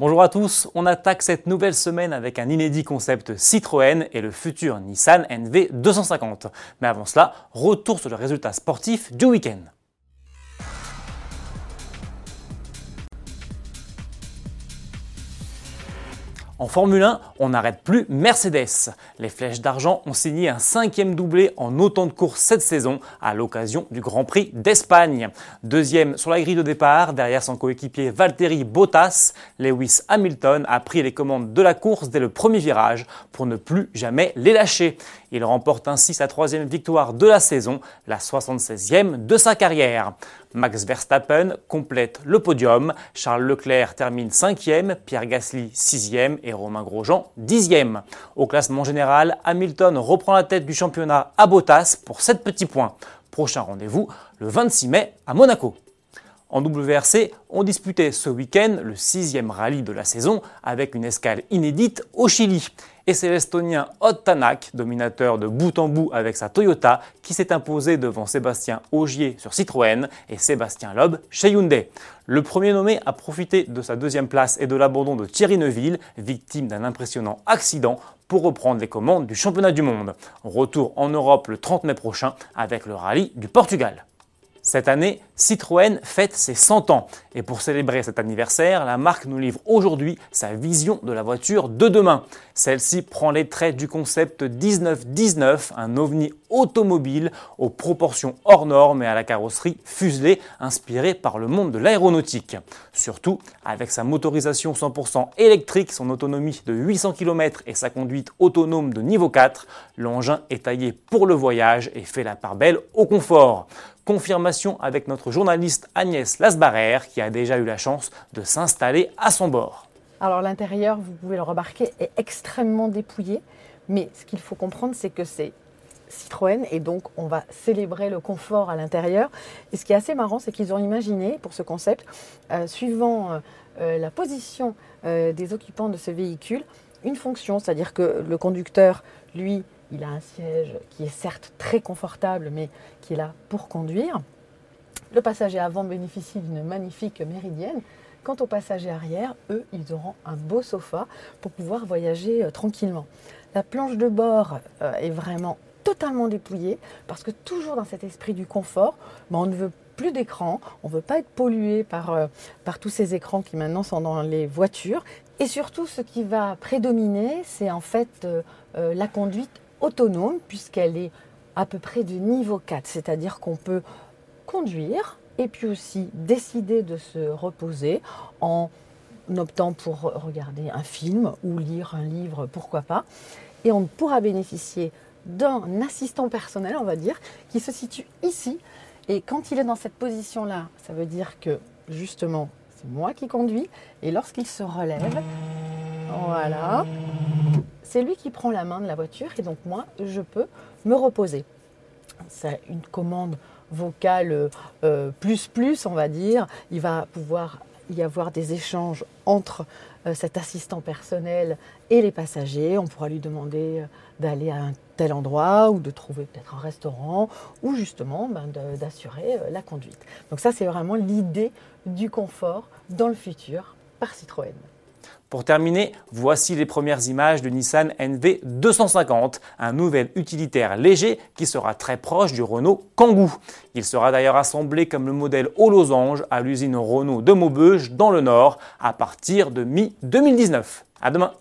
Bonjour à tous, on attaque cette nouvelle semaine avec un inédit concept Citroën et le futur Nissan NV 250. Mais avant cela, retour sur le résultat sportif du week-end. En Formule 1, on n'arrête plus Mercedes. Les Flèches d'Argent ont signé un cinquième doublé en autant de courses cette saison à l'occasion du Grand Prix d'Espagne. Deuxième sur la grille de départ, derrière son coéquipier Valtteri Bottas, Lewis Hamilton a pris les commandes de la course dès le premier virage pour ne plus jamais les lâcher. Il remporte ainsi sa troisième victoire de la saison, la 76e de sa carrière. Max Verstappen complète le podium, Charles Leclerc termine 5e, Pierre Gasly 6e et Romain Grosjean 10e. Au classement général, Hamilton reprend la tête du championnat à Bottas pour 7 petits points. Prochain rendez-vous le 26 mai à Monaco. En WRC, on disputait ce week-end le sixième rallye de la saison avec une escale inédite au Chili. Et c'est l'Estonien Odd Tanak, dominateur de bout en bout avec sa Toyota, qui s'est imposé devant Sébastien Augier sur Citroën et Sébastien Loeb chez Hyundai. Le premier nommé a profité de sa deuxième place et de l'abandon de Thierry Neuville, victime d'un impressionnant accident, pour reprendre les commandes du championnat du monde. Retour en Europe le 30 mai prochain avec le rallye du Portugal. Cette année, Citroën fête ses 100 ans. Et pour célébrer cet anniversaire, la marque nous livre aujourd'hui sa vision de la voiture de demain. Celle-ci prend les traits du concept 1919, un ovni automobile aux proportions hors normes et à la carrosserie fuselée inspirée par le monde de l'aéronautique. Surtout, avec sa motorisation 100% électrique, son autonomie de 800 km et sa conduite autonome de niveau 4, l'engin est taillé pour le voyage et fait la part belle au confort. Confirmation avec notre journaliste Agnès Lasbarrer qui a déjà eu la chance de s'installer à son bord. Alors l'intérieur, vous pouvez le remarquer, est extrêmement dépouillé, mais ce qu'il faut comprendre, c'est que c'est Citroën et donc on va célébrer le confort à l'intérieur. Et ce qui est assez marrant, c'est qu'ils ont imaginé pour ce concept, euh, suivant euh, euh, la position des occupants de ce véhicule, une fonction, c'est-à-dire que le conducteur, lui, il a un siège qui est certes très confortable, mais qui est là pour conduire. Le passager avant bénéficie d'une magnifique méridienne. Quant aux passagers arrière, eux, ils auront un beau sofa pour pouvoir voyager euh, tranquillement. La planche de bord euh, est vraiment totalement dépouillée parce que toujours dans cet esprit du confort, ben, on ne veut plus d'écran, on ne veut pas être pollué euh, par tous ces écrans qui maintenant sont dans les voitures. Et surtout, ce qui va prédominer, c'est en fait la conduite autonome puisqu'elle est à peu près de niveau 4, c'est-à-dire qu'on peut conduire et puis aussi décider de se reposer en optant pour regarder un film ou lire un livre, pourquoi pas. Et on pourra bénéficier d'un assistant personnel, on va dire, qui se situe ici. Et quand il est dans cette position-là, ça veut dire que justement, c'est moi qui conduis. Et lorsqu'il se relève, voilà, c'est lui qui prend la main de la voiture et donc moi, je peux me reposer. C'est une commande vocale euh, plus plus, on va dire. Il va pouvoir y avoir des échanges entre euh, cet assistant personnel et les passagers. On pourra lui demander euh, d'aller à un tel endroit ou de trouver peut-être un restaurant ou justement ben, d'assurer la conduite. Donc ça, c'est vraiment l'idée du confort dans le futur par Citroën. Pour terminer, voici les premières images du Nissan NV 250, un nouvel utilitaire léger qui sera très proche du Renault Kangoo. Il sera d'ailleurs assemblé comme le modèle au losange à l'usine Renault de Maubeuge dans le Nord à partir de mi-2019. À demain